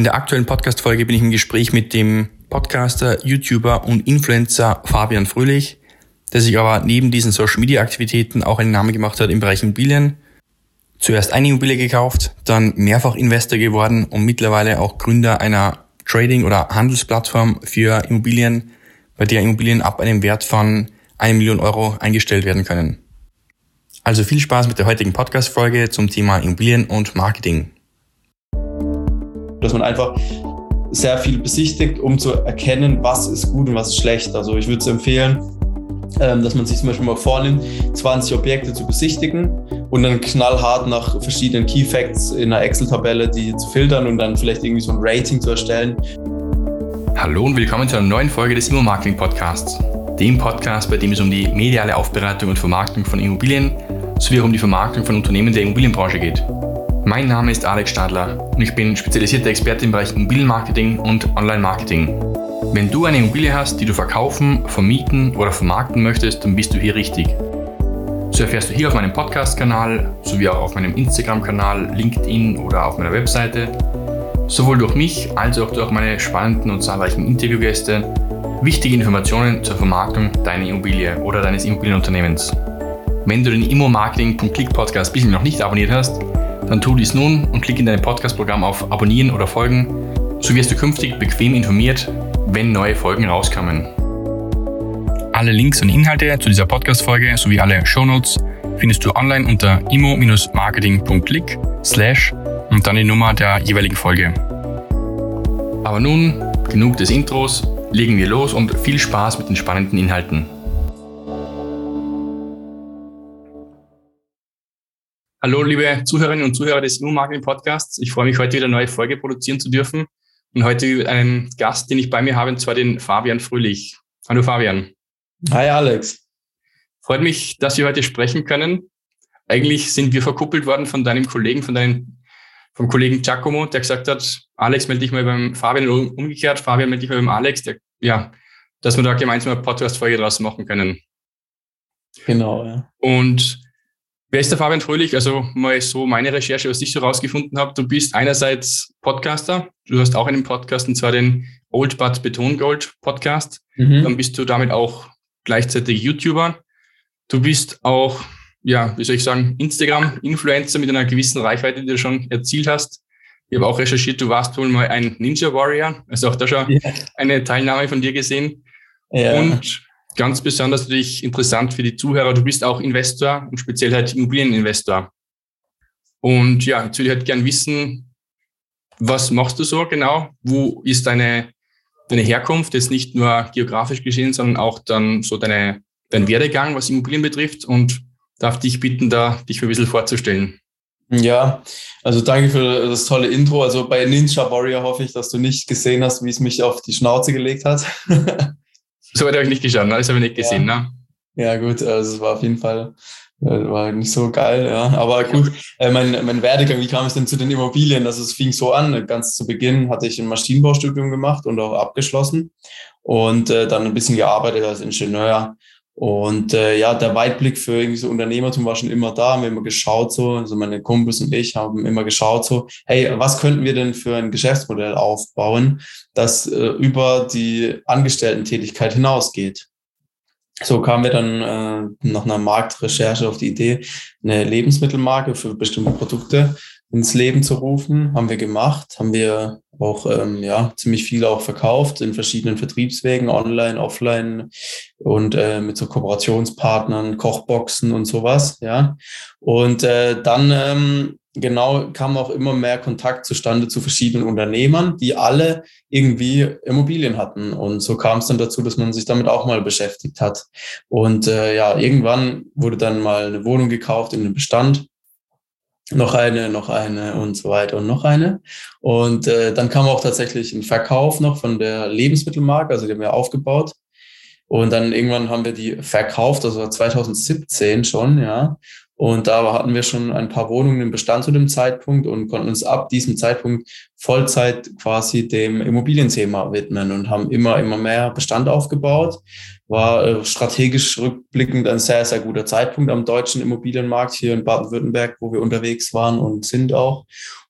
In der aktuellen Podcast-Folge bin ich im Gespräch mit dem Podcaster, YouTuber und Influencer Fabian Fröhlich, der sich aber neben diesen Social-Media-Aktivitäten auch einen Namen gemacht hat im Bereich Immobilien. Zuerst eine Immobilie gekauft, dann mehrfach Investor geworden und mittlerweile auch Gründer einer Trading- oder Handelsplattform für Immobilien, bei der Immobilien ab einem Wert von 1 Million Euro eingestellt werden können. Also viel Spaß mit der heutigen Podcast-Folge zum Thema Immobilien und Marketing dass man einfach sehr viel besichtigt, um zu erkennen, was ist gut und was ist schlecht. Also ich würde es empfehlen, ähm, dass man sich zum Beispiel mal vornimmt, 20 Objekte zu besichtigen und dann knallhart nach verschiedenen Key Facts in einer Excel-Tabelle die zu filtern und dann vielleicht irgendwie so ein Rating zu erstellen. Hallo und willkommen zu einer neuen Folge des Immo-Marketing Podcasts. Dem Podcast, bei dem es um die mediale Aufbereitung und Vermarktung von Immobilien sowie auch um die Vermarktung von Unternehmen der Immobilienbranche geht. Mein Name ist Alex Stadler und ich bin spezialisierter Experte im Bereich Immobilienmarketing und Online-Marketing. Wenn du eine Immobilie hast, die du verkaufen, vermieten oder vermarkten möchtest, dann bist du hier richtig. So erfährst du hier auf meinem Podcast-Kanal sowie auch auf meinem Instagram-Kanal, LinkedIn oder auf meiner Webseite sowohl durch mich als auch durch meine spannenden und zahlreichen Interviewgäste wichtige Informationen zur Vermarktung deiner Immobilie oder deines Immobilienunternehmens. Wenn du den Immo-Marketing.click Podcast bisher noch nicht abonniert hast, dann tu dies nun und klick in dein Podcast-Programm auf Abonnieren oder Folgen. So wirst du künftig bequem informiert, wenn neue Folgen rauskommen. Alle Links und Inhalte zu dieser Podcast-Folge sowie alle Shownotes findest du online unter immo-marketing.click slash und dann die Nummer der jeweiligen Folge. Aber nun, genug des Intros, legen wir los und viel Spaß mit den spannenden Inhalten. Hallo, liebe Zuhörerinnen und Zuhörer des Immo-Marketing Podcasts. Ich freue mich, heute wieder eine neue Folge produzieren zu dürfen. Und heute einen Gast, den ich bei mir habe, und zwar den Fabian Fröhlich. Hallo, Fabian. Hi, Alex. Freut mich, dass wir heute sprechen können. Eigentlich sind wir verkuppelt worden von deinem Kollegen, von deinem, vom Kollegen Giacomo, der gesagt hat, Alex, melde dich mal beim Fabian oder umgekehrt, Fabian, melde dich mal beim Alex, der, ja, dass wir da gemeinsam eine Podcast-Folge draus machen können. Genau, ja. Und Wer ist der Fabian Fröhlich? Also mal so meine Recherche, was ich so rausgefunden habe. Du bist einerseits Podcaster. Du hast auch einen Podcast, und zwar den Old But Beton Gold Podcast. Mhm. Dann bist du damit auch gleichzeitig YouTuber. Du bist auch, ja, wie soll ich sagen, Instagram-Influencer mit einer gewissen Reichweite, die du schon erzielt hast. Ich habe auch recherchiert, du warst wohl mal ein Ninja Warrior. Also auch da schon ja. eine Teilnahme von dir gesehen. Ja. Und ganz besonders natürlich interessant für die Zuhörer. Du bist auch Investor und speziell halt Immobilieninvestor. Und ja, jetzt will ich halt gern wissen, was machst du so genau? Wo ist deine, deine Herkunft? Jetzt nicht nur geografisch gesehen, sondern auch dann so deine, dein Werdegang, was Immobilien betrifft. Und darf dich bitten, da dich ein bisschen vorzustellen. Ja, also danke für das tolle Intro. Also bei Ninja Warrior hoffe ich, dass du nicht gesehen hast, wie es mich auf die Schnauze gelegt hat. So weit habe ich nicht geschaut, ne? das habe ich nicht gesehen. Ja. Ne? Ja, gut, also es war auf jeden Fall äh, war nicht so geil, ja. Aber gut, äh, mein, mein Werdegang, wie kam es denn zu den Immobilien? Also es fing so an, ganz zu Beginn hatte ich ein Maschinenbaustudium gemacht und auch abgeschlossen und äh, dann ein bisschen gearbeitet als Ingenieur und äh, ja, der Weitblick für irgendwie so Unternehmertum war schon immer da. Wir haben immer geschaut so, also meine Kumpels und ich haben immer geschaut so, hey, was könnten wir denn für ein Geschäftsmodell aufbauen, das äh, über die Angestellten-Tätigkeit hinausgeht? So kamen wir dann äh, nach einer Marktrecherche auf die Idee, eine Lebensmittelmarke für bestimmte Produkte ins Leben zu rufen. Haben wir gemacht, haben wir auch ähm, ja ziemlich viel auch verkauft in verschiedenen Vertriebswegen, online, offline und äh, mit so Kooperationspartnern, Kochboxen und sowas, ja. Und äh, dann ähm, genau kam auch immer mehr Kontakt zustande zu verschiedenen Unternehmern, die alle irgendwie Immobilien hatten. Und so kam es dann dazu, dass man sich damit auch mal beschäftigt hat. Und äh, ja, irgendwann wurde dann mal eine Wohnung gekauft in den Bestand noch eine, noch eine und so weiter und noch eine. Und äh, dann kam auch tatsächlich ein Verkauf noch von der Lebensmittelmarke, also die haben wir aufgebaut. Und dann irgendwann haben wir die verkauft, also 2017 schon, ja. Und da hatten wir schon ein paar Wohnungen im Bestand zu dem Zeitpunkt und konnten uns ab diesem Zeitpunkt Vollzeit quasi dem Immobilienthema widmen und haben immer, immer mehr Bestand aufgebaut. War äh, strategisch rückblickend ein sehr, sehr guter Zeitpunkt am deutschen Immobilienmarkt hier in Baden-Württemberg, wo wir unterwegs waren und sind auch.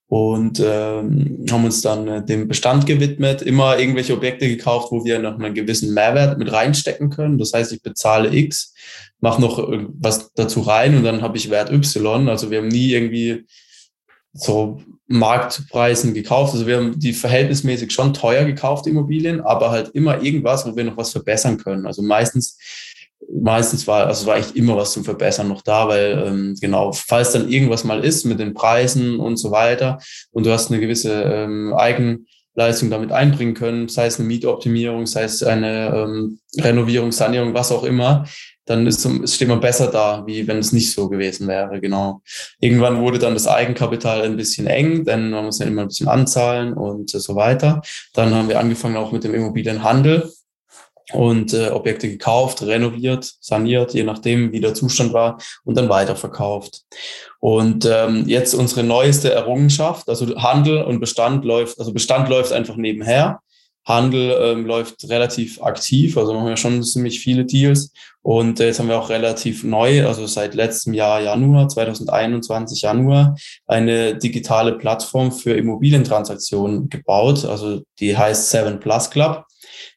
und ähm, haben uns dann äh, dem Bestand gewidmet, immer irgendwelche Objekte gekauft, wo wir noch einen gewissen Mehrwert mit reinstecken können. Das heißt, ich bezahle X, mache noch was dazu rein und dann habe ich Wert Y. Also wir haben nie irgendwie so Marktpreisen gekauft. Also wir haben die verhältnismäßig schon teuer gekauft, Immobilien, aber halt immer irgendwas, wo wir noch was verbessern können. Also meistens, meistens war, also war echt immer was zum Verbessern noch da, weil ähm, genau, falls dann irgendwas mal ist mit den Preisen und so weiter und du hast eine gewisse ähm, Eigenleistung damit einbringen können, sei es eine Mietoptimierung, sei es eine ähm, Renovierung, Sanierung, was auch immer, dann ist, steht man besser da, wie wenn es nicht so gewesen wäre, genau. Irgendwann wurde dann das Eigenkapital ein bisschen eng, denn man muss ja immer ein bisschen anzahlen und so weiter. Dann haben wir angefangen auch mit dem Immobilienhandel und äh, Objekte gekauft, renoviert, saniert, je nachdem, wie der Zustand war, und dann weiterverkauft. Und ähm, jetzt unsere neueste Errungenschaft, also Handel und Bestand läuft, also Bestand läuft einfach nebenher. Handel ähm, läuft relativ aktiv, also machen wir schon ziemlich viele Deals. Und äh, jetzt haben wir auch relativ neu, also seit letztem Jahr Januar, 2021 Januar, eine digitale Plattform für Immobilientransaktionen gebaut. Also die heißt Seven Plus Club.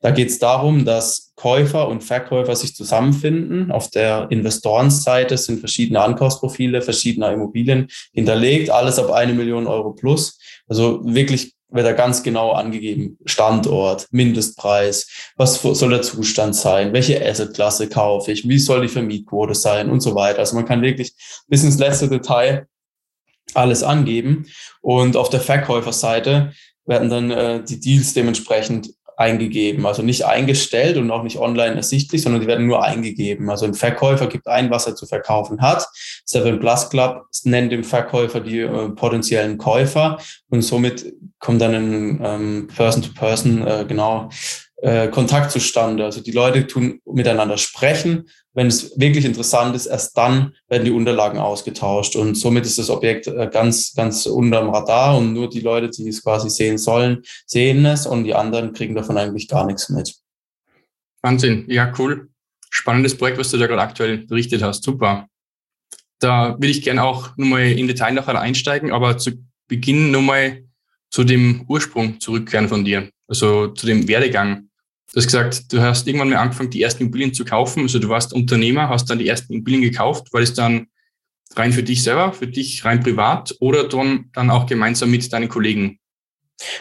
Da geht es darum, dass Käufer und Verkäufer sich zusammenfinden. Auf der Investorenseite sind verschiedene Ankaufsprofile verschiedener Immobilien hinterlegt, alles ab eine Million Euro plus. Also wirklich wird da ganz genau angegeben. Standort, Mindestpreis, was soll der Zustand sein, welche Assetklasse kaufe ich, wie soll die Vermietquote sein und so weiter. Also man kann wirklich bis ins letzte Detail alles angeben. Und auf der Verkäuferseite werden dann äh, die Deals dementsprechend eingegeben, also nicht eingestellt und auch nicht online ersichtlich, sondern die werden nur eingegeben. Also ein Verkäufer gibt ein, was er zu verkaufen hat. Seven Plus Club nennt dem Verkäufer die äh, potenziellen Käufer und somit kommt dann ein ähm, Person-to-Person -Person, äh, genau äh, Kontakt zustande. Also die Leute tun miteinander sprechen. Wenn es wirklich interessant ist, erst dann werden die Unterlagen ausgetauscht. Und somit ist das Objekt äh, ganz, ganz unterm Radar und nur die Leute, die es quasi sehen sollen, sehen es und die anderen kriegen davon eigentlich gar nichts mit. Wahnsinn, ja, cool. Spannendes Projekt, was du da gerade aktuell berichtet hast. Super. Da will ich gerne auch nochmal in Detail nachher einsteigen, aber zu Beginn nochmal zu dem Ursprung zurückkehren von dir, also zu dem Werdegang. Du hast gesagt, du hast irgendwann mal angefangen, die ersten Immobilien zu kaufen. Also du warst Unternehmer, hast dann die ersten Immobilien gekauft. War das dann rein für dich selber, für dich rein privat oder dann, dann auch gemeinsam mit deinen Kollegen?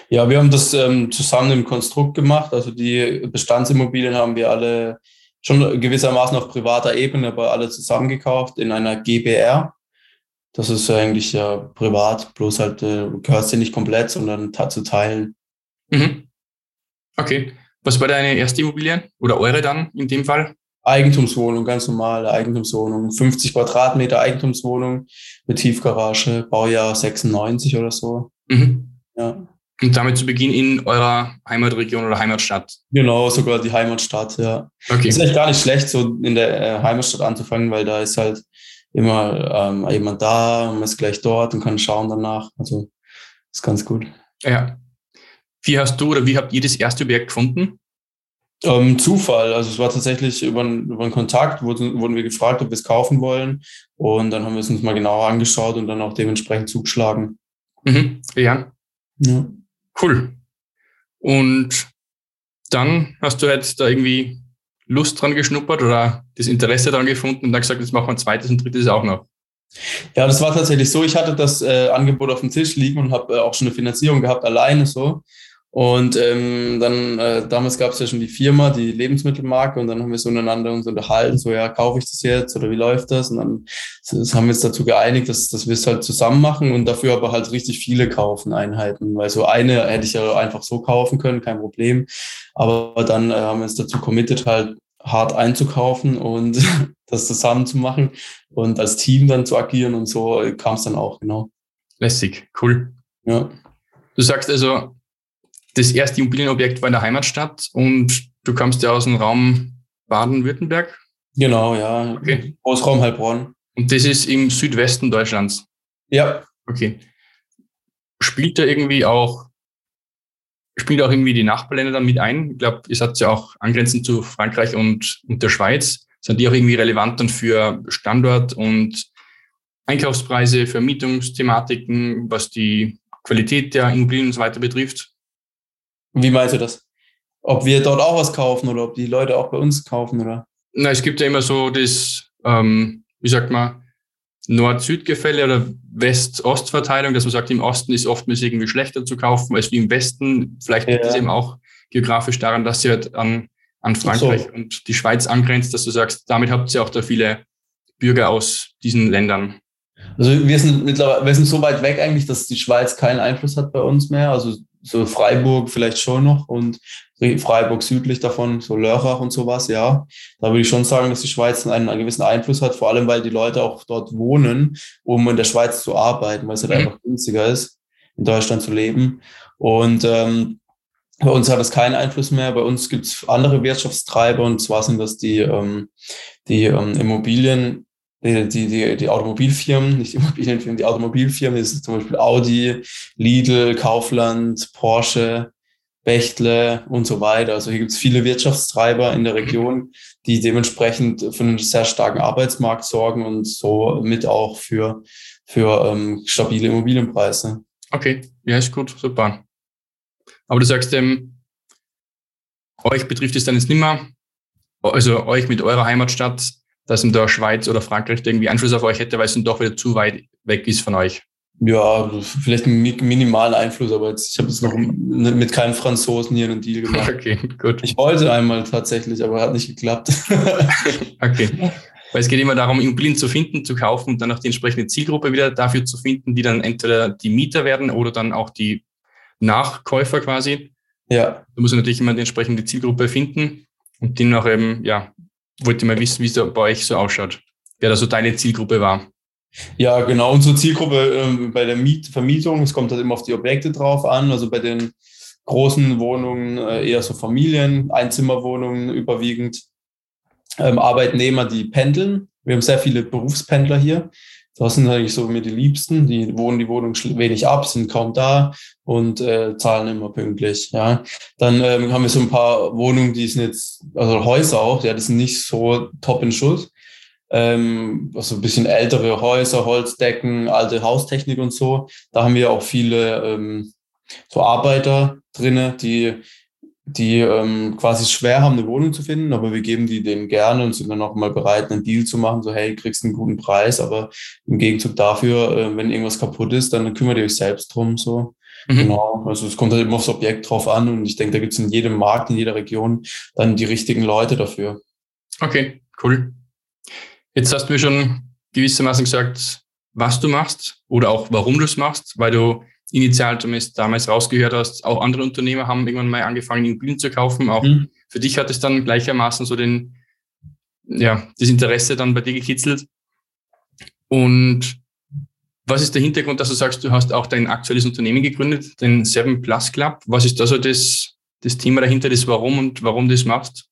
Ja, wir haben das ähm, zusammen im Konstrukt gemacht. Also die Bestandsimmobilien haben wir alle schon gewissermaßen auf privater Ebene, aber alle zusammengekauft in einer GBR. Das ist eigentlich ja privat, bloß halt äh, gehört sie nicht komplett, sondern zu teilen. Mhm. Okay. Was war deine erste Immobilie oder eure dann in dem Fall? Eigentumswohnung, ganz normale Eigentumswohnung. 50 Quadratmeter Eigentumswohnung mit Tiefgarage, Baujahr 96 oder so. Mhm. Ja. Und damit zu Beginn in eurer Heimatregion oder Heimatstadt? Genau, sogar die Heimatstadt, ja. Okay. Ist echt gar nicht schlecht, so in der äh, Heimatstadt anzufangen, weil da ist halt immer ähm, jemand da, man ist gleich dort und kann schauen danach. Also ist ganz gut. Ja. Wie hast du oder wie habt ihr das erste Objekt gefunden? Ähm, Zufall. Also es war tatsächlich über, über einen Kontakt, wurden, wurden wir gefragt, ob wir es kaufen wollen. Und dann haben wir es uns mal genauer angeschaut und dann auch dementsprechend zugeschlagen. Mhm. Ja. ja. Cool. Und dann hast du halt da irgendwie Lust dran geschnuppert oder das Interesse daran gefunden und dann gesagt, jetzt machen wir ein zweites und drittes auch noch. Ja, das war tatsächlich so. Ich hatte das äh, Angebot auf dem Tisch liegen und habe äh, auch schon eine Finanzierung gehabt, alleine so. Und ähm, dann, äh, damals gab es ja schon die Firma, die Lebensmittelmarke, und dann haben wir so untereinander uns unterhalten, so ja, kaufe ich das jetzt oder wie läuft das? Und dann das haben wir uns dazu geeinigt, dass, dass wir es halt zusammen machen und dafür aber halt richtig viele kaufen, Einheiten. Weil so eine hätte ich ja einfach so kaufen können, kein Problem. Aber dann äh, haben wir uns dazu committed, halt hart einzukaufen und das zusammen zu machen und als Team dann zu agieren und so kam es dann auch, genau. Lässig, cool. Ja. Du sagst also, das erste Immobilienobjekt war in der Heimatstadt und du kommst ja aus dem Raum Baden-Württemberg? Genau, ja. Okay. Großraum Heilbronn. Und das ist im Südwesten Deutschlands? Ja. Okay. Spielt da irgendwie auch, spielt auch irgendwie die Nachbarländer dann mit ein? Ich glaube, ihr seid ja auch angrenzend zu Frankreich und, und der Schweiz. Sind die auch irgendwie relevant dann für Standort und Einkaufspreise, Vermietungsthematiken, was die Qualität der Immobilien und so weiter betrifft? Wie meinst du das? Ob wir dort auch was kaufen oder ob die Leute auch bei uns kaufen, oder? Na, es gibt ja immer so das, ähm, wie sagt man, Nord-Süd-Gefälle oder West-Ost-Verteilung, dass man sagt, im Osten ist oftmals irgendwie schlechter zu kaufen als wie im Westen. Vielleicht liegt es eben auch geografisch daran, dass sie halt an, an Frankreich so. und die Schweiz angrenzt, dass du sagst, damit habt ihr auch da viele Bürger aus diesen Ländern. Also wir sind mittlerweile, wir sind so weit weg eigentlich, dass die Schweiz keinen Einfluss hat bei uns mehr. Also so Freiburg vielleicht schon noch und Freiburg südlich davon, so Lörrach und sowas, ja. Da würde ich schon sagen, dass die Schweiz einen, einen gewissen Einfluss hat, vor allem weil die Leute auch dort wohnen, um in der Schweiz zu arbeiten, weil es halt mhm. einfach günstiger ist, in Deutschland zu leben. Und ähm, bei uns hat das keinen Einfluss mehr. Bei uns gibt es andere Wirtschaftstreiber und zwar sind das die, ähm, die ähm, Immobilien, die, die, die Automobilfirmen, nicht Immobilienfirmen, die Automobilfirmen, das ist zum Beispiel Audi, Lidl, Kaufland, Porsche, Bechtle und so weiter. Also hier gibt es viele Wirtschaftstreiber in der Region, die dementsprechend für einen sehr starken Arbeitsmarkt sorgen und somit auch für, für ähm, stabile Immobilienpreise. Okay, ja, ist gut, super. Aber du sagst, ähm, euch betrifft es dann jetzt nicht mehr, also euch mit eurer Heimatstadt, dass in der Schweiz oder Frankreich irgendwie Einfluss auf euch hätte, weil es dann doch wieder zu weit weg ist von euch. Ja, vielleicht einen minimalen Einfluss, aber jetzt, ich habe jetzt noch mit keinem Franzosen hier einen Deal gemacht. Okay, gut. Ich wollte einmal tatsächlich, aber hat nicht geklappt. okay. Weil es geht immer darum, Immobilien zu finden, zu kaufen und dann auch die entsprechende Zielgruppe wieder dafür zu finden, die dann entweder die Mieter werden oder dann auch die Nachkäufer quasi. Ja. Du musst natürlich immer die entsprechende Zielgruppe finden und die noch eben, ja, wollte mal wissen, wie es bei euch so ausschaut. Wer da so deine Zielgruppe war. Ja, genau. Unsere Zielgruppe äh, bei der Miet Vermietung, es kommt halt immer auf die Objekte drauf an. Also bei den großen Wohnungen äh, eher so Familien, Einzimmerwohnungen überwiegend. Ähm, Arbeitnehmer, die pendeln. Wir haben sehr viele Berufspendler hier. Das sind eigentlich so mir die Liebsten. Die wohnen die Wohnung wenig ab, sind kaum da und äh, zahlen immer pünktlich. Ja, dann ähm, haben wir so ein paar Wohnungen, die sind jetzt, also Häuser auch, ja, die sind nicht so top in Schuss ähm, also ein bisschen ältere Häuser, Holzdecken, alte Haustechnik und so. Da haben wir auch viele ähm, so Arbeiter drinne, die die ähm, quasi schwer haben, eine Wohnung zu finden, aber wir geben die denen gerne und sind dann auch mal bereit, einen Deal zu machen, so hey, kriegst einen guten Preis, aber im Gegenzug dafür, äh, wenn irgendwas kaputt ist, dann kümmert ihr euch selbst drum, so. Mhm. Genau, also es kommt halt immer aufs Objekt drauf an und ich denke, da gibt es in jedem Markt, in jeder Region dann die richtigen Leute dafür. Okay, cool. Jetzt hast du mir schon gewissermaßen gesagt, was du machst oder auch warum du es machst, weil du initial zumindest damals rausgehört hast, auch andere Unternehmer haben irgendwann mal angefangen, Immobilien zu kaufen. Auch mhm. für dich hat es dann gleichermaßen so den, ja, das Interesse dann bei dir gekitzelt. Und was ist der Hintergrund, dass du sagst, du hast auch dein aktuelles Unternehmen gegründet, den Seven Plus Club? Was ist da so das, das Thema dahinter, das Warum und warum du das machst?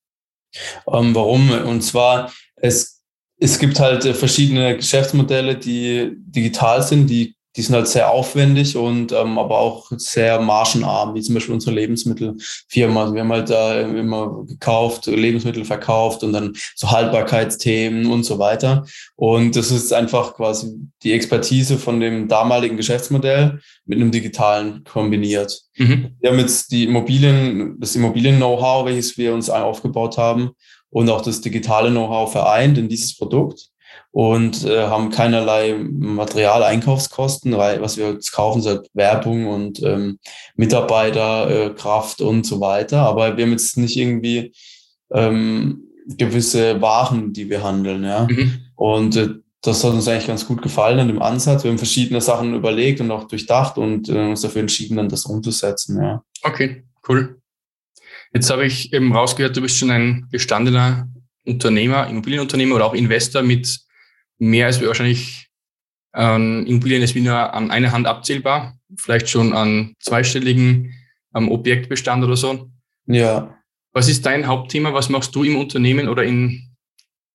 Ähm, warum? Und zwar, es es gibt halt äh, verschiedene Geschäftsmodelle, die digital sind, die, die sind halt sehr aufwendig und ähm, aber auch sehr margenarm, wie zum Beispiel unsere Lebensmittelfirma. Also wir haben halt da immer gekauft, Lebensmittel verkauft und dann so Haltbarkeitsthemen und so weiter. Und das ist einfach quasi die Expertise von dem damaligen Geschäftsmodell mit einem digitalen kombiniert. Mhm. Wir haben jetzt die Immobilien, das Immobilien-Know-how, welches wir uns aufgebaut haben, und auch das digitale Know-how vereint in dieses Produkt und äh, haben keinerlei Materialeinkaufskosten, weil was wir jetzt kaufen, sind Werbung und ähm, Mitarbeiterkraft äh, und so weiter. Aber wir haben jetzt nicht irgendwie ähm, gewisse Waren, die wir handeln. Ja? Mhm. Und äh, das hat uns eigentlich ganz gut gefallen an dem Ansatz. Wir haben verschiedene Sachen überlegt und auch durchdacht und äh, uns dafür entschieden, dann das umzusetzen. Ja. Okay, cool. Jetzt habe ich eben rausgehört, du bist schon ein gestandener Unternehmer, Immobilienunternehmer oder auch Investor mit mehr als wahrscheinlich an Immobilien ist wie nur an einer Hand abzählbar, vielleicht schon an zweistelligen am Objektbestand oder so. Ja. Was ist dein Hauptthema? Was machst du im Unternehmen oder in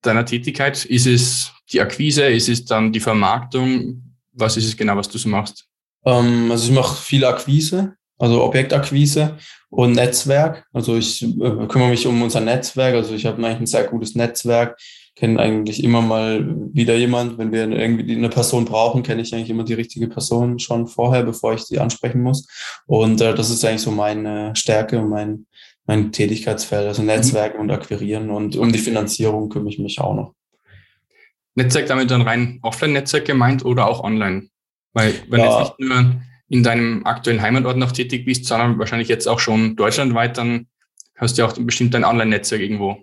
deiner Tätigkeit? Ist es die Akquise? Ist es dann die Vermarktung? Was ist es genau, was du so machst? Ähm, also ich mache viel Akquise, also Objektakquise und Netzwerk. Also ich äh, kümmere mich um unser Netzwerk. Also ich habe eigentlich ein sehr gutes Netzwerk kenne eigentlich immer mal wieder jemand. Wenn wir irgendwie eine Person brauchen, kenne ich eigentlich immer die richtige Person schon vorher, bevor ich die ansprechen muss. Und äh, das ist eigentlich so meine Stärke und mein, mein Tätigkeitsfeld, also Netzwerken und Akquirieren. Und um die Finanzierung kümmere ich mich auch noch. Netzwerk damit dann rein Offline-Netzwerk gemeint oder auch online? Weil wenn ja. jetzt nicht nur in deinem aktuellen Heimatort noch tätig bist, sondern wahrscheinlich jetzt auch schon deutschlandweit, dann hast du ja auch bestimmt dein Online-Netzwerk irgendwo.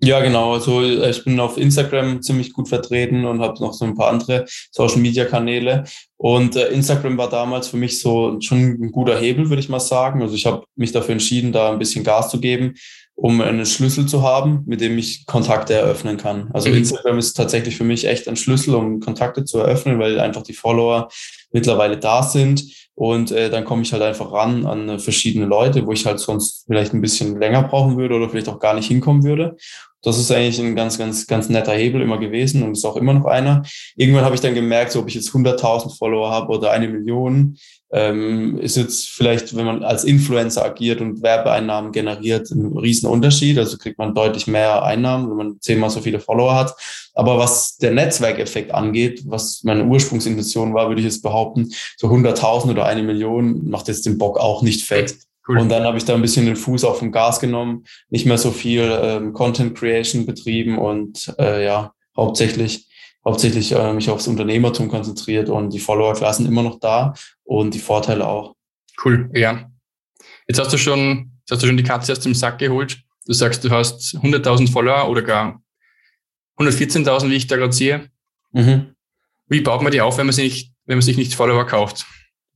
Ja, genau. Also äh, ich bin auf Instagram ziemlich gut vertreten und habe noch so ein paar andere Social-Media-Kanäle. Und äh, Instagram war damals für mich so schon ein guter Hebel, würde ich mal sagen. Also ich habe mich dafür entschieden, da ein bisschen Gas zu geben, um einen Schlüssel zu haben, mit dem ich Kontakte eröffnen kann. Also mhm. Instagram ist tatsächlich für mich echt ein Schlüssel, um Kontakte zu eröffnen, weil einfach die Follower mittlerweile da sind und äh, dann komme ich halt einfach ran an äh, verschiedene Leute, wo ich halt sonst vielleicht ein bisschen länger brauchen würde oder vielleicht auch gar nicht hinkommen würde. Das ist eigentlich ein ganz, ganz, ganz netter Hebel immer gewesen und ist auch immer noch einer. Irgendwann habe ich dann gemerkt, so ob ich jetzt 100.000 Follower habe oder eine Million, ähm, ist jetzt vielleicht, wenn man als Influencer agiert und Werbeeinnahmen generiert, ein Riesenunterschied. Also kriegt man deutlich mehr Einnahmen, wenn man zehnmal so viele Follower hat. Aber was der Netzwerkeffekt angeht, was meine Ursprungsintention war, würde ich jetzt behaupten, so 100.000 oder eine Million macht jetzt den Bock auch nicht fett. Cool. Und dann habe ich da ein bisschen den Fuß auf dem Gas genommen, nicht mehr so viel ähm, Content Creation betrieben und äh, ja, hauptsächlich hauptsächlich äh, mich aufs Unternehmertum konzentriert und die Follower-Klassen immer noch da und die Vorteile auch. Cool, ja. Jetzt hast du schon, jetzt hast du schon die Katze aus dem Sack geholt. Du sagst, du hast 100.000 Follower oder gar 114.000, wie ich da gerade sehe. Mhm. Wie baut man die auf, wenn man, sich nicht, wenn man sich nicht Follower kauft?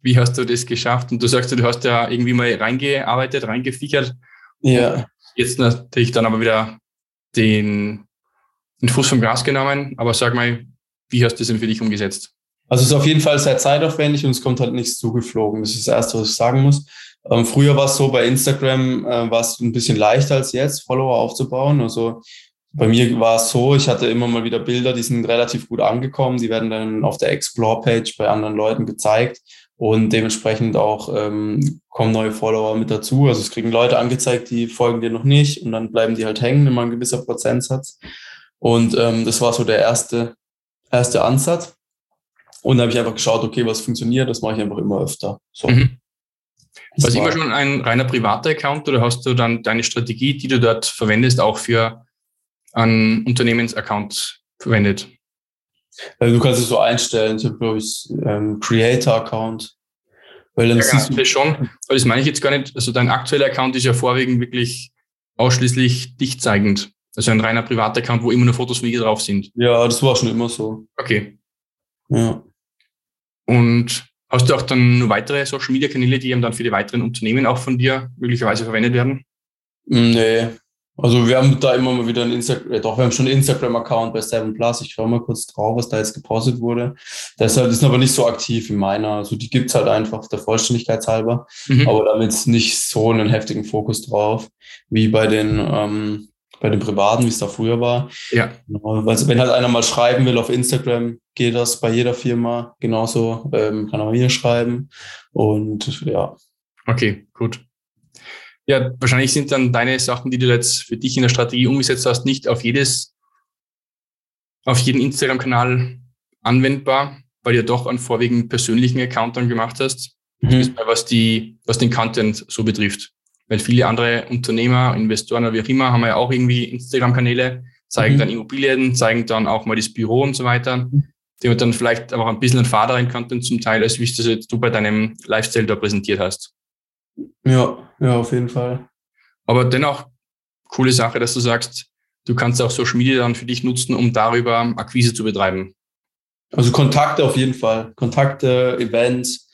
Wie hast du das geschafft? Und du sagst, du hast ja irgendwie mal reingearbeitet, reingefichert. Ja. Jetzt natürlich dann aber wieder den, den Fuß vom Gas genommen. Aber sag mal, wie hast du das denn für dich umgesetzt? Also es ist auf jeden Fall sehr zeitaufwendig und es kommt halt nichts zugeflogen. Das ist das Erste, was ich sagen muss. Ähm, früher war es so, bei Instagram äh, war es ein bisschen leichter als jetzt, Follower aufzubauen. Also bei mir war es so, ich hatte immer mal wieder Bilder, die sind relativ gut angekommen. Die werden dann auf der Explore-Page bei anderen Leuten gezeigt und dementsprechend auch ähm, kommen neue Follower mit dazu. Also es kriegen Leute angezeigt, die folgen dir noch nicht und dann bleiben die halt hängen, immer ein gewisser Prozentsatz. Und ähm, das war so der erste, erste Ansatz. Und da habe ich einfach geschaut, okay, was funktioniert, das mache ich einfach immer öfter. So. Mhm. War es immer schon ein reiner privater Account oder hast du dann deine Strategie, die du dort verwendest, auch für einen Unternehmensaccount verwendet? Also du kannst es so einstellen. Ich habe, glaube ich, ähm, Creator-Account. Weil dann ja, siehst du das schon. Aber das meine ich jetzt gar nicht. Also dein aktueller Account ist ja vorwiegend wirklich ausschließlich dich zeigend. Also ein reiner Privataccount, wo immer nur Fotos von dir drauf sind. Ja, das war schon immer so. Okay. Ja. Und hast du auch dann nur weitere Social Media Kanäle, die eben dann für die weiteren Unternehmen auch von dir möglicherweise verwendet werden? Nee. Also wir haben da immer mal wieder ein Instagram, äh, doch, wir haben schon einen Instagram-Account bei Seven Plus. Ich schaue mal kurz drauf, was da jetzt gepostet wurde. Deshalb ist aber nicht so aktiv wie meiner. Also die gibt's halt einfach der Vollständigkeit halber, mhm. aber damit nicht so einen heftigen Fokus drauf, wie bei den ähm, bei den Privaten, wie es da früher war. Ja. Genau, weil wenn halt einer mal schreiben will auf Instagram, geht das bei jeder Firma genauso, ähm, kann er mir schreiben. Und ja. Okay, gut. Ja, wahrscheinlich sind dann deine Sachen, die du jetzt für dich in der Strategie umgesetzt hast, nicht auf jedes, auf jeden Instagram-Kanal anwendbar, weil du ja doch einen vorwiegend persönlichen Account dann gemacht hast, mhm. was die, was den Content so betrifft. Weil viele andere Unternehmer, Investoren oder wie auch immer haben ja auch irgendwie Instagram-Kanäle, zeigen mhm. dann Immobilien, zeigen dann auch mal das Büro und so weiter. Mhm. Die dann vielleicht auch ein bisschen faderen Content zum Teil, als wie es das jetzt du bei deinem Lifestyle da präsentiert hast. Ja, ja, auf jeden Fall. Aber dennoch coole Sache, dass du sagst, du kannst auch Social Media dann für dich nutzen, um darüber Akquise zu betreiben. Also Kontakte auf jeden Fall. Kontakte, Events,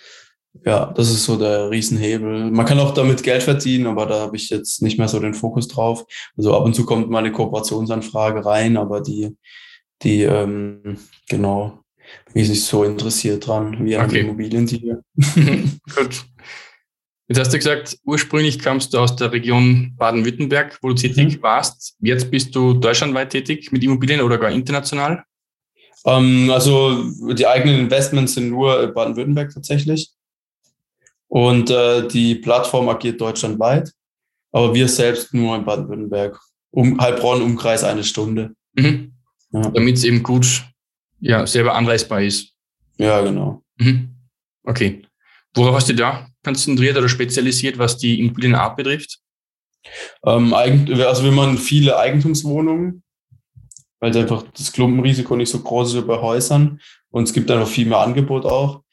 ja, das ist so der Riesenhebel. Man kann auch damit Geld verdienen, aber da habe ich jetzt nicht mehr so den Fokus drauf. Also ab und zu kommt mal eine Kooperationsanfrage rein, aber die, die, ähm, genau, bin ich nicht so interessiert dran wie an okay. Immobiliendeal. Gut. Jetzt hast du gesagt, ursprünglich kamst du aus der Region Baden-Württemberg, wo du tätig mhm. warst. Jetzt bist du deutschlandweit tätig mit Immobilien oder gar international? Ähm, also die eigenen Investments sind nur Baden-Württemberg tatsächlich. Und äh, die Plattform agiert deutschlandweit, aber wir selbst nur in Baden-Württemberg. Um Heilbronn, Umkreis eine Stunde. Mhm. ja. damit es eben gut ja, selber anreißbar ist. Ja, genau. Mhm. Okay. Worauf hast du da konzentriert oder spezialisiert, was die Immobilienart betrifft? Ähm, also wenn man viele Eigentumswohnungen, weil einfach das Klumpenrisiko nicht so groß ist wie bei Häusern und es gibt einfach viel mehr Angebot auch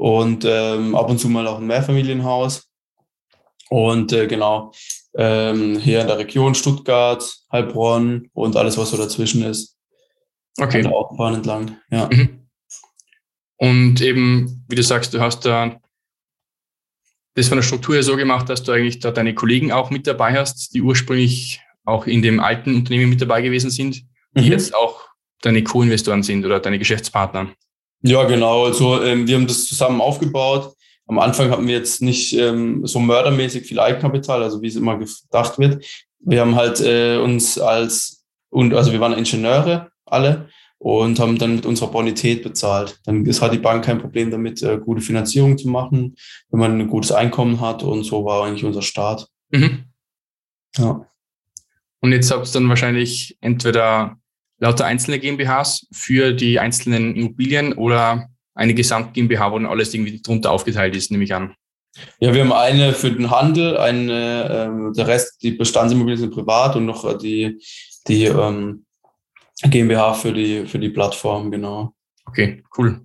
und ähm, ab und zu mal auch ein Mehrfamilienhaus und äh, genau ähm, hier in der Region Stuttgart, Heilbronn und alles, was so dazwischen ist. Okay. An der Autobahn entlang, ja. Mhm. Und eben, wie du sagst, du hast da das von der Struktur her so gemacht, dass du eigentlich da deine Kollegen auch mit dabei hast, die ursprünglich auch in dem alten Unternehmen mit dabei gewesen sind, die mhm. jetzt auch deine Co-Investoren sind oder deine Geschäftspartner. Ja, genau. Also ähm, wir haben das zusammen aufgebaut. Am Anfang hatten wir jetzt nicht ähm, so mördermäßig viel Eigenkapital, also wie es immer gedacht wird. Wir haben halt äh, uns als und also wir waren Ingenieure alle und haben dann mit unserer Bonität bezahlt. Dann ist halt die Bank kein Problem damit, äh, gute Finanzierung zu machen, wenn man ein gutes Einkommen hat und so war eigentlich unser Start. Mhm. Ja. Und jetzt habt ihr dann wahrscheinlich entweder lauter einzelne GmbHs für die einzelnen Immobilien oder eine Gesamt GmbH, wo dann alles irgendwie drunter aufgeteilt ist, nehme ich an. Ja, wir haben eine für den Handel, eine, ähm, der Rest, die Bestandsimmobilien sind privat und noch die, die ähm, GmbH für die, für die Plattform, genau. Okay, cool.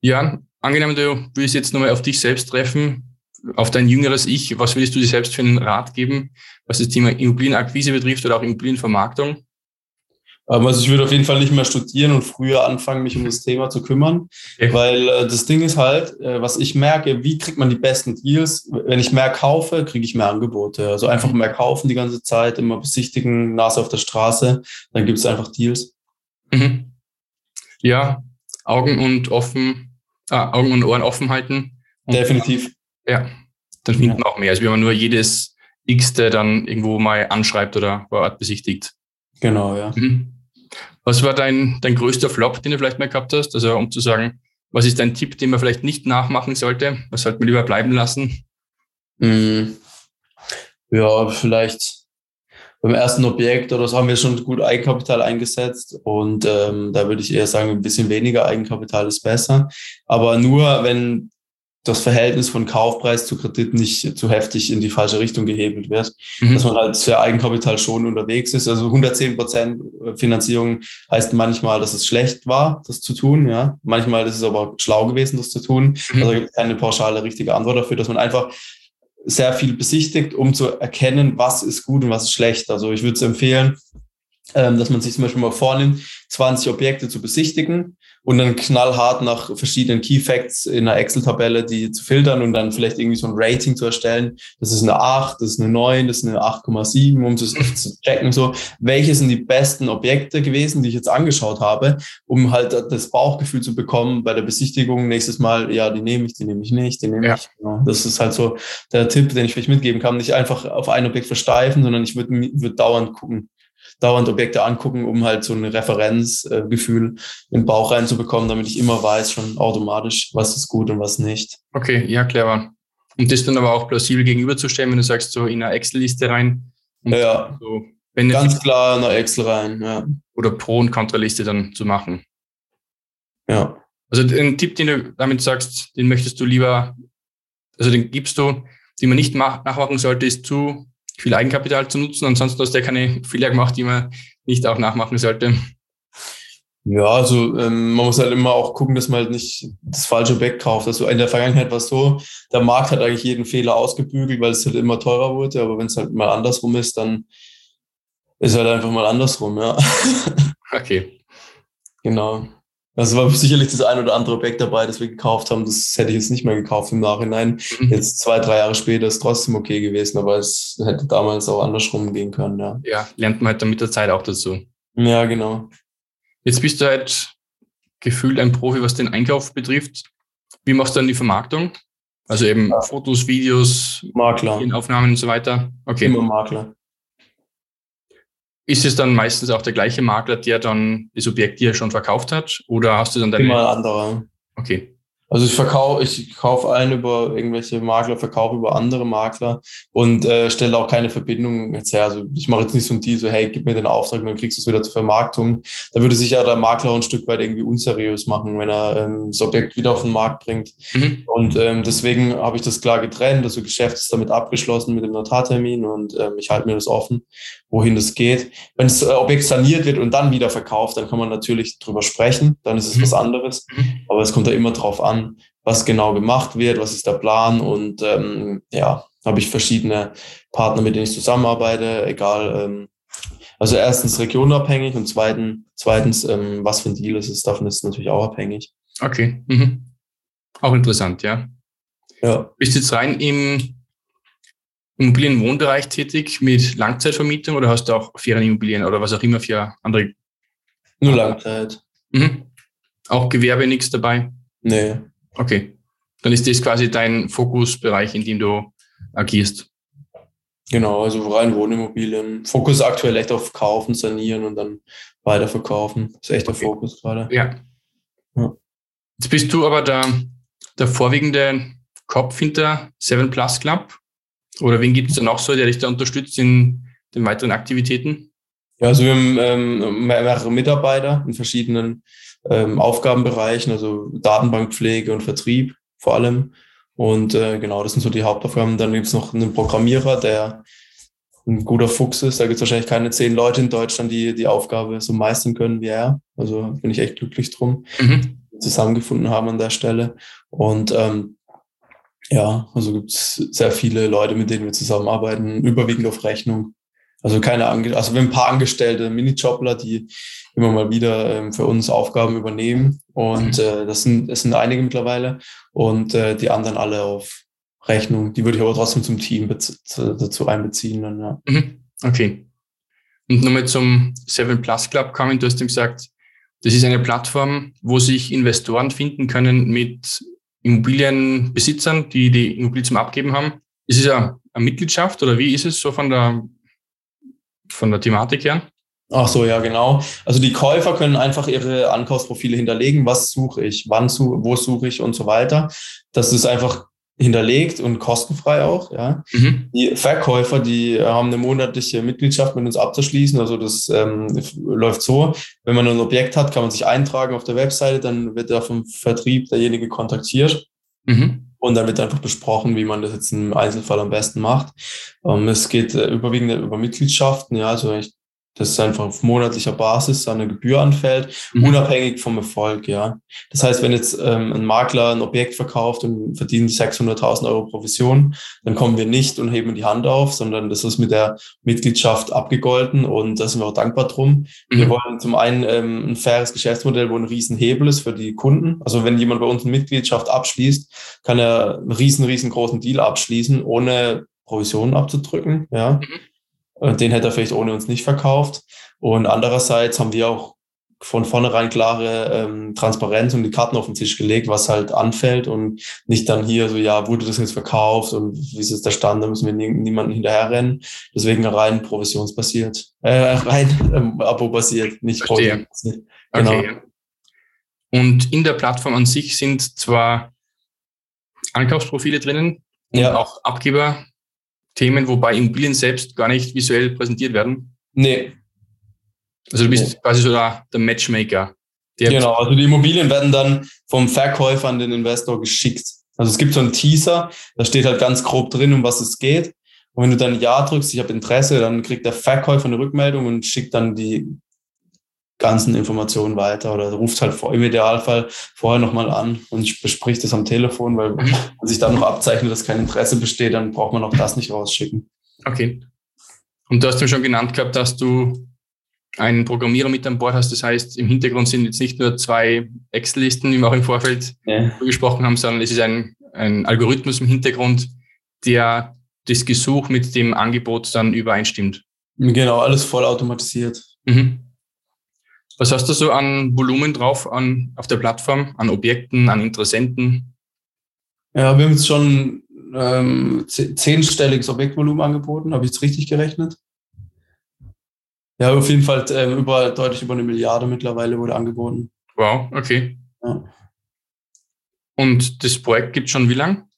Ja, angenommen, du willst jetzt nochmal auf dich selbst treffen, auf dein jüngeres Ich. Was würdest du dir selbst für einen Rat geben, was das Thema Immobilienakquise betrifft oder auch Immobilienvermarktung? Ähm, also ich würde auf jeden Fall nicht mehr studieren und früher anfangen, mich um das Thema zu kümmern, okay. weil äh, das Ding ist halt, äh, was ich merke, wie kriegt man die besten Deals? Wenn ich mehr kaufe, kriege ich mehr Angebote. Also einfach mehr kaufen die ganze Zeit, immer besichtigen, Nase auf der Straße, dann gibt es einfach Deals. Mhm. Ja, Augen und offen, ah, Augen und Ohren offen halten. Und Definitiv. Ja, dann findet ja. man auch mehr, als wenn man nur jedes X, der dann irgendwo mal anschreibt oder vor Ort besichtigt. Genau, ja. Mhm. Was war dein, dein größter Flop, den du vielleicht mal gehabt hast? Also um zu sagen, was ist dein Tipp, den man vielleicht nicht nachmachen sollte? Was sollte man lieber bleiben lassen? Mhm. Ja, vielleicht beim ersten Objekt oder so haben wir schon gut Eigenkapital eingesetzt und ähm, da würde ich eher sagen, ein bisschen weniger Eigenkapital ist besser. Aber nur, wenn das Verhältnis von Kaufpreis zu Kredit nicht zu heftig in die falsche Richtung gehebelt wird, mhm. dass man halt für Eigenkapital schon unterwegs ist. Also 110 Prozent Finanzierung heißt manchmal, dass es schlecht war, das zu tun. Ja, manchmal ist es aber schlau gewesen, das zu tun. Mhm. Also gibt es keine pauschale richtige Antwort dafür, dass man einfach sehr viel besichtigt, um zu erkennen, was ist gut und was ist schlecht. Also ich würde es empfehlen, ähm, dass man sich zum Beispiel mal vornimmt, 20 Objekte zu besichtigen und dann knallhart nach verschiedenen Key Facts in einer Excel-Tabelle die zu filtern und dann vielleicht irgendwie so ein Rating zu erstellen. Das ist eine 8, das ist eine 9, das ist eine 8,7, um zu, zu checken, so, welche sind die besten Objekte gewesen, die ich jetzt angeschaut habe, um halt das Bauchgefühl zu bekommen bei der Besichtigung nächstes Mal, ja, die nehme ich, die nehme ich nicht, die nehme ja. ich. Genau. Das ist halt so der Tipp, den ich vielleicht mitgeben kann. Nicht einfach auf ein Objekt versteifen, sondern ich würde würd dauernd gucken, dauernd Objekte angucken, um halt so ein Referenzgefühl äh, den Bauch reinzubekommen, damit ich immer weiß, schon automatisch, was ist gut und was nicht. Okay, ja, clever. Und das dann aber auch plausibel gegenüberzustellen, wenn du sagst, so in eine Excel-Liste rein. ja, so ganz klar in eine Excel rein, ja. Oder Pro- und Kontraliste dann zu machen. Ja. Also den Tipp, den du damit sagst, den möchtest du lieber, also den gibst du, den man nicht nachmachen sollte, ist zu viel Eigenkapital zu nutzen. Ansonsten hast du ja keine Fehler gemacht, die man nicht auch nachmachen sollte. Ja, also ähm, man muss halt immer auch gucken, dass man halt nicht das falsche Objekt kauft. Also in der Vergangenheit war es so, der Markt hat eigentlich jeden Fehler ausgebügelt, weil es halt immer teurer wurde. Aber wenn es halt mal andersrum ist, dann ist halt einfach mal andersrum, ja. Okay. Genau. Also war sicherlich das ein oder andere Objekt dabei, das wir gekauft haben. Das hätte ich jetzt nicht mehr gekauft im Nachhinein. Mhm. Jetzt zwei, drei Jahre später ist trotzdem okay gewesen, aber es hätte damals auch andersrum gehen können, ja. Ja, lernt man halt dann mit der Zeit auch dazu. Ja, genau. Jetzt bist du halt gefühlt ein Profi, was den Einkauf betrifft. Wie machst du dann die Vermarktung? Also eben ja. Fotos, Videos, Makler. Aufnahmen und so weiter. Okay. Immer Makler. Ist es dann meistens auch der gleiche Makler, der dann das Objekt dir schon verkauft hat? Oder hast du dann deine. Immer ein anderer. Okay. Also ich verkaufe, ich kaufe ein über irgendwelche Makler, verkaufe über andere Makler und äh, stelle auch keine Verbindung jetzt her. Also ich mache jetzt nicht so ein Deal, so hey, gib mir den Auftrag, dann kriegst du es wieder zur Vermarktung. Da würde sich ja der Makler ein Stück weit irgendwie unseriös machen, wenn er ähm, das Objekt wieder auf den Markt bringt. Mhm. Und ähm, deswegen habe ich das klar getrennt. Also Geschäft ist damit abgeschlossen mit dem Notartermin und ähm, ich halte mir das offen, wohin das geht. Wenn das äh, Objekt saniert wird und dann wieder verkauft, dann kann man natürlich drüber sprechen, dann ist es mhm. was anderes. Mhm. Aber es kommt da immer drauf an, was genau gemacht wird, was ist der Plan und ähm, ja, habe ich verschiedene Partner, mit denen ich zusammenarbeite, egal. Ähm, also erstens regionabhängig und zweitens, zweitens ähm, was für ein Deal ist es, davon ist es natürlich auch abhängig. Okay, mhm. auch interessant, ja. Ja. Bist du jetzt rein im Immobilienwohnbereich tätig mit Langzeitvermietung oder hast du auch Ferienimmobilien oder was auch immer für andere? Nur Langzeit. Mhm. Auch Gewerbe nichts dabei? Nee. Okay. Dann ist das quasi dein Fokusbereich, in dem du agierst. Genau, also rein Wohnimmobilien. Fokus aktuell echt auf Kaufen, Sanieren und dann weiterverkaufen. Das ist echt der okay. Fokus gerade. Ja. ja. Jetzt bist du aber der, der vorwiegende Kopf hinter Seven Plus Club. Oder wen gibt es da noch so, der dich da unterstützt in den weiteren Aktivitäten? Ja, also wir haben ähm, mehrere Mitarbeiter in verschiedenen ähm, Aufgabenbereichen, also Datenbankpflege und Vertrieb vor allem. Und äh, genau, das sind so die Hauptaufgaben. Dann gibt es noch einen Programmierer, der ein guter Fuchs ist. Da gibt es wahrscheinlich keine zehn Leute in Deutschland, die die Aufgabe so meistern können wie er. Also bin ich echt glücklich drum, mhm. zusammengefunden haben an der Stelle. Und ähm, ja, also gibt es sehr viele Leute, mit denen wir zusammenarbeiten, überwiegend auf Rechnung. Also keine Ange also wir haben ein paar angestellte Minijobler, die immer mal wieder ähm, für uns Aufgaben übernehmen. Und mhm. äh, das sind, das sind einige mittlerweile. Und äh, die anderen alle auf Rechnung. Die würde ich aber trotzdem zum Team dazu einbeziehen. Dann, ja. Mhm. Okay. Und nochmal zum Seven Plus Club kommen. Du hast ihm gesagt, das ist eine Plattform, wo sich Investoren finden können mit Immobilienbesitzern, die die Immobilie zum Abgeben haben. Ist es ja eine Mitgliedschaft oder wie ist es so von der von der Thematik her? Ach so, ja, genau. Also die Käufer können einfach ihre Ankaufsprofile hinterlegen. Was suche ich? Wann zu, wo suche ich und so weiter. Das ist einfach hinterlegt und kostenfrei auch, ja. Mhm. Die Verkäufer, die haben eine monatliche Mitgliedschaft mit uns abzuschließen. Also das ähm, läuft so. Wenn man ein Objekt hat, kann man sich eintragen auf der Webseite, dann wird da vom Vertrieb derjenige kontaktiert. Mhm. Und dann wird einfach besprochen, wie man das jetzt im Einzelfall am besten macht. Ähm, es geht äh, überwiegend über Mitgliedschaften, ja, also ich das ist einfach auf monatlicher Basis eine Gebühr anfällt, mhm. unabhängig vom Erfolg, ja. Das heißt, wenn jetzt ähm, ein Makler ein Objekt verkauft und verdient 600.000 Euro Provision, dann kommen wir nicht und heben die Hand auf, sondern das ist mit der Mitgliedschaft abgegolten und da sind wir auch dankbar drum. Mhm. Wir wollen zum einen ähm, ein faires Geschäftsmodell, wo ein Riesenhebel ist für die Kunden. Also wenn jemand bei uns eine Mitgliedschaft abschließt, kann er einen riesen, riesengroßen Deal abschließen, ohne Provisionen abzudrücken, ja. Mhm. Den hätte er vielleicht ohne uns nicht verkauft. Und andererseits haben wir auch von vornherein klare ähm, Transparenz und die Karten auf den Tisch gelegt, was halt anfällt und nicht dann hier so, ja, wurde das jetzt verkauft und wie ist jetzt der Stand, da müssen wir nie, niemanden hinterherrennen. Deswegen rein provisionsbasiert, äh, rein ähm, Abo-basiert, nicht provisionsbasiert. Genau. Okay. Und in der Plattform an sich sind zwar Ankaufsprofile drinnen und ja. auch Abgeber Themen, wobei Immobilien selbst gar nicht visuell präsentiert werden? Nee. Also du bist nee. quasi so der, der Matchmaker. genau, also die Immobilien werden dann vom Verkäufer an den Investor geschickt. Also es gibt so einen Teaser, da steht halt ganz grob drin, um was es geht. Und wenn du dann Ja drückst, ich habe Interesse, dann kriegt der Verkäufer eine Rückmeldung und schickt dann die ganzen Informationen weiter oder ruft halt vor, im Idealfall vorher nochmal an und bespricht es am Telefon, weil mhm. wenn sich dann noch abzeichnet, dass kein Interesse besteht, dann braucht man auch das nicht rausschicken. Okay. Und du hast mir schon genannt gehabt, dass du einen Programmierer mit an Bord hast. Das heißt, im Hintergrund sind jetzt nicht nur zwei Excel-Listen, wie wir auch im Vorfeld ja. gesprochen haben, sondern es ist ein, ein Algorithmus im Hintergrund, der das Gesuch mit dem Angebot dann übereinstimmt. Genau, alles voll automatisiert. Mhm. Was hast du so an Volumen drauf an, auf der Plattform, an Objekten, an Interessenten? Ja, wir haben jetzt schon ähm, zehnstelliges Objektvolumen angeboten. Habe ich jetzt richtig gerechnet? Ja, auf jeden Fall äh, über, deutlich über eine Milliarde mittlerweile wurde angeboten. Wow, okay. Ja. Und das Projekt gibt schon wie lang?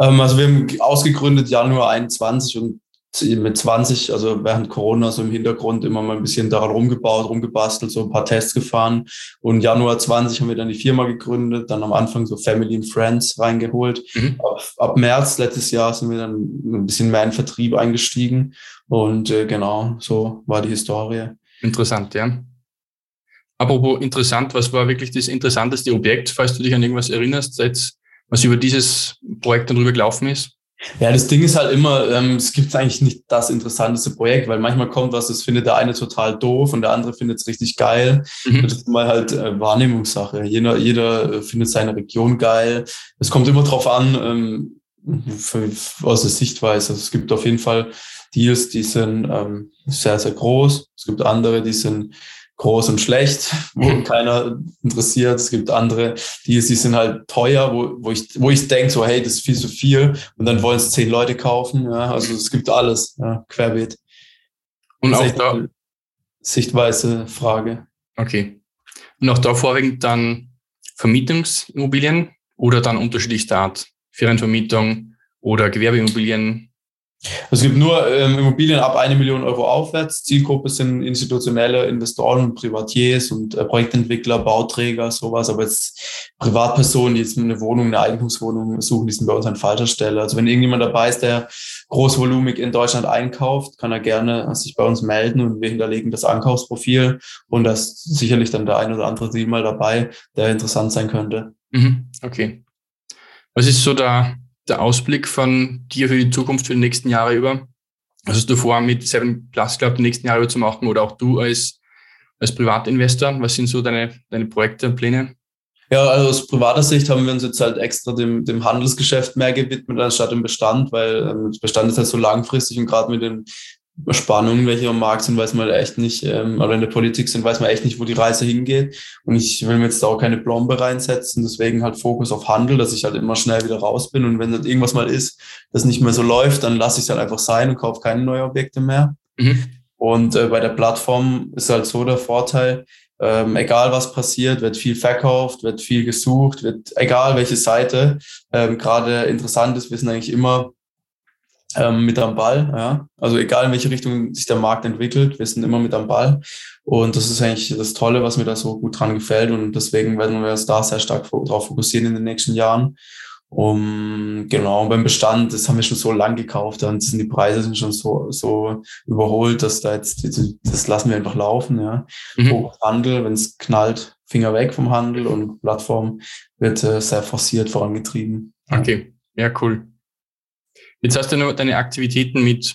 Ähm, also wir haben ausgegründet Januar 21 und mit 20, also während Corona so im Hintergrund immer mal ein bisschen daran rumgebaut, rumgebastelt, so ein paar Tests gefahren. Und Januar 20 haben wir dann die Firma gegründet, dann am Anfang so Family and Friends reingeholt. Mhm. Ab, ab, März letztes Jahr sind wir dann ein bisschen mehr in Vertrieb eingestiegen. Und äh, genau, so war die Historie. Interessant, ja. Apropos interessant, was war wirklich das interessanteste Objekt, falls du dich an irgendwas erinnerst, jetzt, was über dieses Projekt dann drüber gelaufen ist? Ja, das Ding ist halt immer, ähm, es gibt eigentlich nicht das interessanteste Projekt, weil manchmal kommt was, das findet der eine total doof und der andere findet es richtig geil. Mhm. Das ist mal halt äh, Wahrnehmungssache. Jeder, jeder äh, findet seine Region geil. Es kommt immer drauf an, ähm, für, aus der Sichtweise. Also es gibt auf jeden Fall Deals, die sind ähm, sehr, sehr groß. Es gibt andere, die sind groß und schlecht, wo mhm. keiner interessiert. Es gibt andere, die, die sind halt teuer, wo, wo ich, wo ich denke, so, hey, das ist viel zu viel. Und dann wollen es zehn Leute kaufen. Ja, also es gibt alles, ja, querbeet. Und auch da. Sichtweise, Frage. Okay. Und auch da vorwiegend dann Vermietungsimmobilien oder dann unterschiedlichster Art? Ferienvermietung oder Gewerbeimmobilien es gibt nur ähm, Immobilien ab eine Million Euro aufwärts. Zielgruppe sind institutionelle Investoren und Privatiers und äh, Projektentwickler, Bauträger, sowas. Aber jetzt Privatpersonen, die jetzt eine Wohnung, eine Eigentumswohnung suchen, die sind bei uns an falscher Stelle. Also wenn irgendjemand dabei ist, der großvolumig in Deutschland einkauft, kann er gerne sich bei uns melden und wir hinterlegen das Ankaufsprofil. Und da ist sicherlich dann der ein oder andere Deal mal dabei, der interessant sein könnte. Mhm. Okay. Was ist so da der Ausblick von dir für die Zukunft, für die nächsten Jahre über? Was hast du vor, mit Seven Plus Club die nächsten Jahre über zu machen oder auch du als, als Privatinvestor? Was sind so deine, deine Projekte und Pläne? Ja, also aus privater Sicht haben wir uns jetzt halt extra dem, dem Handelsgeschäft mehr gewidmet anstatt dem Bestand, weil ähm, Bestand ist halt so langfristig und gerade mit den Spannungen, welche am Markt sind, weiß man echt nicht, ähm, oder in der Politik sind, weiß man echt nicht, wo die Reise hingeht. Und ich will mir jetzt auch keine Blombe reinsetzen, deswegen halt Fokus auf Handel, dass ich halt immer schnell wieder raus bin. Und wenn dann irgendwas mal ist, das nicht mehr so läuft, dann lasse ich es halt einfach sein und kaufe keine neuen Objekte mehr. Mhm. Und äh, bei der Plattform ist halt so der Vorteil, ähm, egal was passiert, wird viel verkauft, wird viel gesucht, wird egal welche Seite. Ähm, Gerade interessant ist, wir sind eigentlich immer ähm, mit am Ball. Ja? Also egal in welche Richtung sich der Markt entwickelt, wir sind immer mit am Ball. Und das ist eigentlich das Tolle, was mir da so gut dran gefällt. Und deswegen werden wir uns da sehr stark darauf fokussieren in den nächsten Jahren. Um, genau, beim Bestand, das haben wir schon so lang gekauft und sind die Preise sind schon so, so überholt, dass da jetzt, das lassen wir einfach laufen, ja. Mhm. Handel, wenn es knallt, Finger weg vom Handel und Plattform wird äh, sehr forciert vorangetrieben. Okay, ja, cool. Jetzt hast du noch deine Aktivitäten mit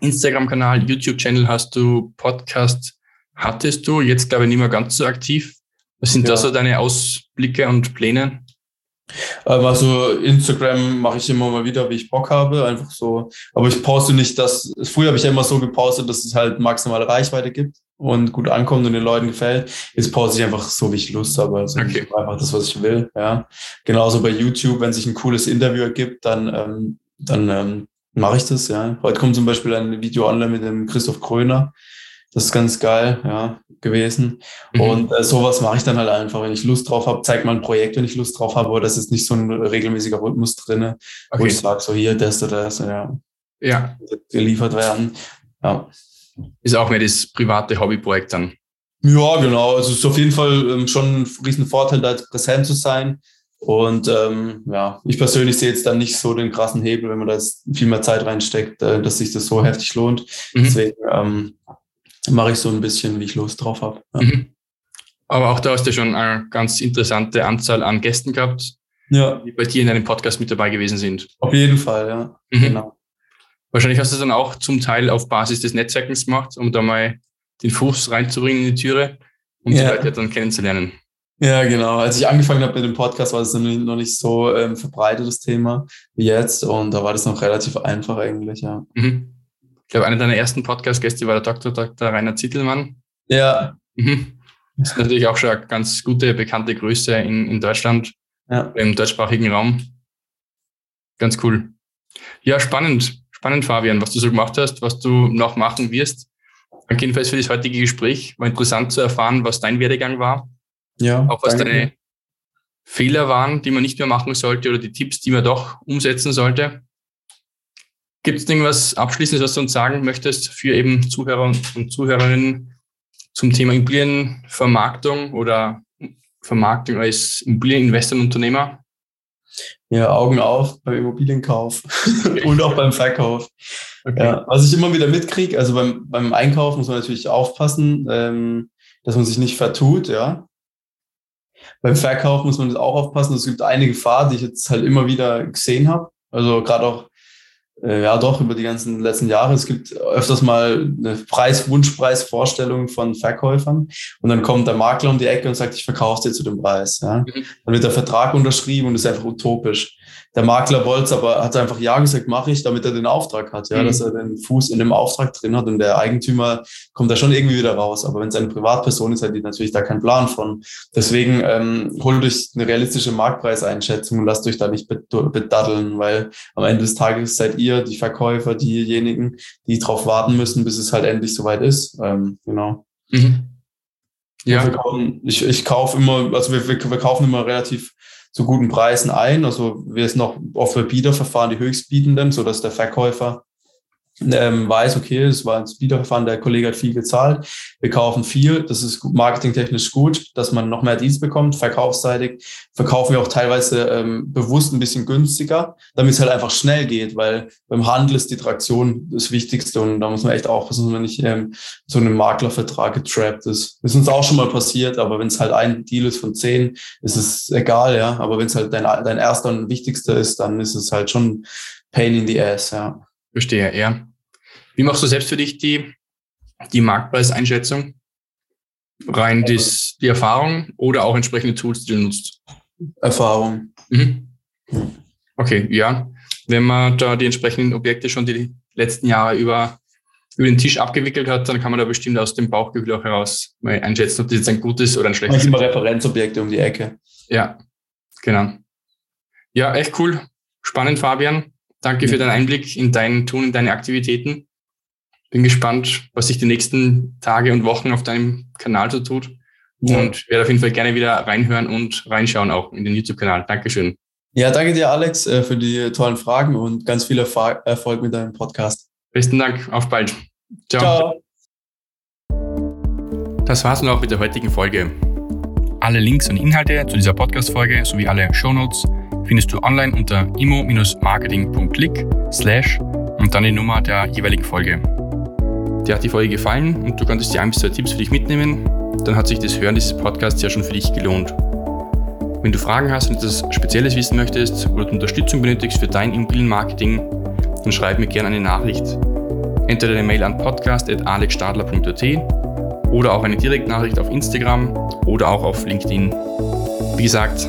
Instagram-Kanal, YouTube-Channel, hast du Podcast, hattest du, jetzt glaube ich nicht mehr ganz so aktiv. Was sind ja. da so deine Ausblicke und Pläne? Ähm, also Instagram mache ich immer mal wieder, wie ich Bock habe, einfach so. Aber ich poste nicht das. Früher habe ich ja immer so gepostet, dass es halt maximale Reichweite gibt und gut ankommt und den Leuten gefällt. Jetzt poste ich einfach so, wie ich Lust habe. Also okay. einfach das, was ich will. Ja. Genauso bei YouTube, wenn sich ein cooles Interview ergibt, dann ähm, dann ähm, mache ich das, ja. Heute kommt zum Beispiel ein Video online mit dem Christoph Kröner. Das ist ganz geil, ja, gewesen. Mhm. Und äh, sowas mache ich dann halt einfach, wenn ich Lust drauf habe, zeig mal ein Projekt, wenn ich Lust drauf habe, aber das ist nicht so ein regelmäßiger Rhythmus drinne, okay. wo ich sage, so hier, das oder das, ja. Ja. Geliefert werden. Ja. Ist auch mehr das private Hobbyprojekt dann. Ja, genau. Also es ist auf jeden Fall ähm, schon ein riesen Vorteil, da jetzt präsent zu sein. Und ähm, ja, ich persönlich sehe jetzt dann nicht so den krassen Hebel, wenn man da jetzt viel mehr Zeit reinsteckt, äh, dass sich das so heftig lohnt. Mhm. Deswegen ähm, mache ich so ein bisschen, wie ich Lust drauf habe. Ja. Mhm. Aber auch da hast du schon eine ganz interessante Anzahl an Gästen gehabt, ja. die bei dir in deinem Podcast mit dabei gewesen sind. Auf jeden Fall, ja. Mhm. Genau. Wahrscheinlich hast du es dann auch zum Teil auf Basis des Netzwerkens gemacht, um da mal den Fuß reinzubringen in die Türe, um ja. die Leute dann kennenzulernen. Ja, genau. Als ich angefangen habe mit dem Podcast, war das noch nicht so ähm, verbreitet, das Thema, wie jetzt. Und da war das noch relativ einfach eigentlich, ja. Mhm. Ich glaube, einer deiner ersten Podcast-Gäste war der Dr. Dr. Rainer Zittelmann. Ja. Mhm. Das ist natürlich auch schon eine ganz gute, bekannte Größe in, in Deutschland, ja. im deutschsprachigen Raum. Ganz cool. Ja, spannend. Spannend, Fabian, was du so gemacht hast, was du noch machen wirst. Danke jedenfalls für das heutige Gespräch. War interessant zu erfahren, was dein Werdegang war ja. Auch was deine, Fehler waren, die man nicht mehr machen sollte oder die Tipps, die man doch umsetzen sollte. Gibt es irgendwas Abschließendes, was du uns sagen möchtest für eben Zuhörer und Zuhörerinnen zum Thema Immobilienvermarktung oder Vermarktung als Immobilieninvestorenunternehmer? Ja, Augen auf beim Immobilienkauf und auch beim Verkauf. Okay. Ja, was ich immer wieder mitkriege, also beim, beim Einkauf muss man natürlich aufpassen, ähm, dass man sich nicht vertut, ja. Beim Verkauf muss man auch aufpassen. Es gibt eine Gefahr, die ich jetzt halt immer wieder gesehen habe. Also gerade auch äh, ja, doch, über die ganzen letzten Jahre. Es gibt öfters mal eine Preis, Wunschpreisvorstellung von Verkäufern und dann kommt der Makler um die Ecke und sagt, ich verkaufe dir zu dem Preis. Ja. Mhm. Dann wird der Vertrag unterschrieben und ist einfach utopisch. Der Makler wollte es aber, hat einfach Ja gesagt, mache ich, damit er den Auftrag hat, ja, mhm. dass er den Fuß in dem Auftrag drin hat und der Eigentümer kommt da schon irgendwie wieder raus. Aber wenn es eine Privatperson ist, hat die natürlich da keinen Plan von. Deswegen ähm, holt euch eine realistische Marktpreiseinschätzung und lasst euch da nicht bedaddeln, weil am Ende des Tages seid ihr die Verkäufer, diejenigen, die darauf warten müssen, bis es halt endlich soweit ist. Ähm, genau. Mhm. Ja. Kaufen, ich, ich kaufe immer, also wir, wir, wir kaufen immer relativ zu guten Preisen ein. Also wir sind noch oft bei Biederverfahren die Höchstbietenden, so dass der Verkäufer ähm, weiß, okay, es war ein Wiederverfahren, der Kollege hat viel gezahlt, wir kaufen viel, das ist marketingtechnisch gut, dass man noch mehr Dienst bekommt, verkaufsseitig verkaufen wir auch teilweise ähm, bewusst ein bisschen günstiger, damit es halt einfach schnell geht, weil beim Handel ist die Traktion das Wichtigste und da muss man echt aufpassen, dass man nicht ähm, so einem Maklervertrag getrappt ist. Das ist uns auch schon mal passiert, aber wenn es halt ein Deal ist von zehn, ist es egal, ja, aber wenn es halt dein, dein erster und wichtigster ist, dann ist es halt schon Pain in the ass, ja. Verstehe, ja. Wie machst du selbst für dich die, die Marktpreiseinschätzung? Rein dies, die Erfahrung oder auch entsprechende Tools, die du nutzt? Erfahrung. Mhm. Okay, ja. Wenn man da die entsprechenden Objekte schon die letzten Jahre über, über den Tisch abgewickelt hat, dann kann man da bestimmt aus dem Bauchgefühl auch heraus mal einschätzen, ob das jetzt ein gutes oder ein schlechtes ist. immer Referenzobjekte um die Ecke. Ja, genau. Ja, echt cool. Spannend, Fabian. Danke für deinen Einblick in dein Tun, in deine Aktivitäten. Bin gespannt, was sich die nächsten Tage und Wochen auf deinem Kanal so tut. Ja. Und werde auf jeden Fall gerne wieder reinhören und reinschauen auch in den YouTube-Kanal. Dankeschön. Ja, danke dir, Alex, äh, für die tollen Fragen und ganz viel Erfolg mit deinem Podcast. Besten Dank. Auf bald. Ciao. Ciao. Das war's nun auch mit der heutigen Folge. Alle Links und Inhalte zu dieser Podcast-Folge sowie alle Shownotes findest du online unter immo-marketing.click slash und dann die Nummer der jeweiligen Folge. Dir hat die Folge gefallen und du konntest dir ein bis zwei Tipps für dich mitnehmen, dann hat sich das Hören dieses Podcasts ja schon für dich gelohnt. Wenn du Fragen hast und etwas Spezielles wissen möchtest oder Unterstützung benötigst für dein Immobilienmarketing, dann schreib mir gerne eine Nachricht. Entweder eine Mail an podcast.alexstadler.at oder auch eine Direktnachricht auf Instagram oder auch auf LinkedIn. Wie gesagt,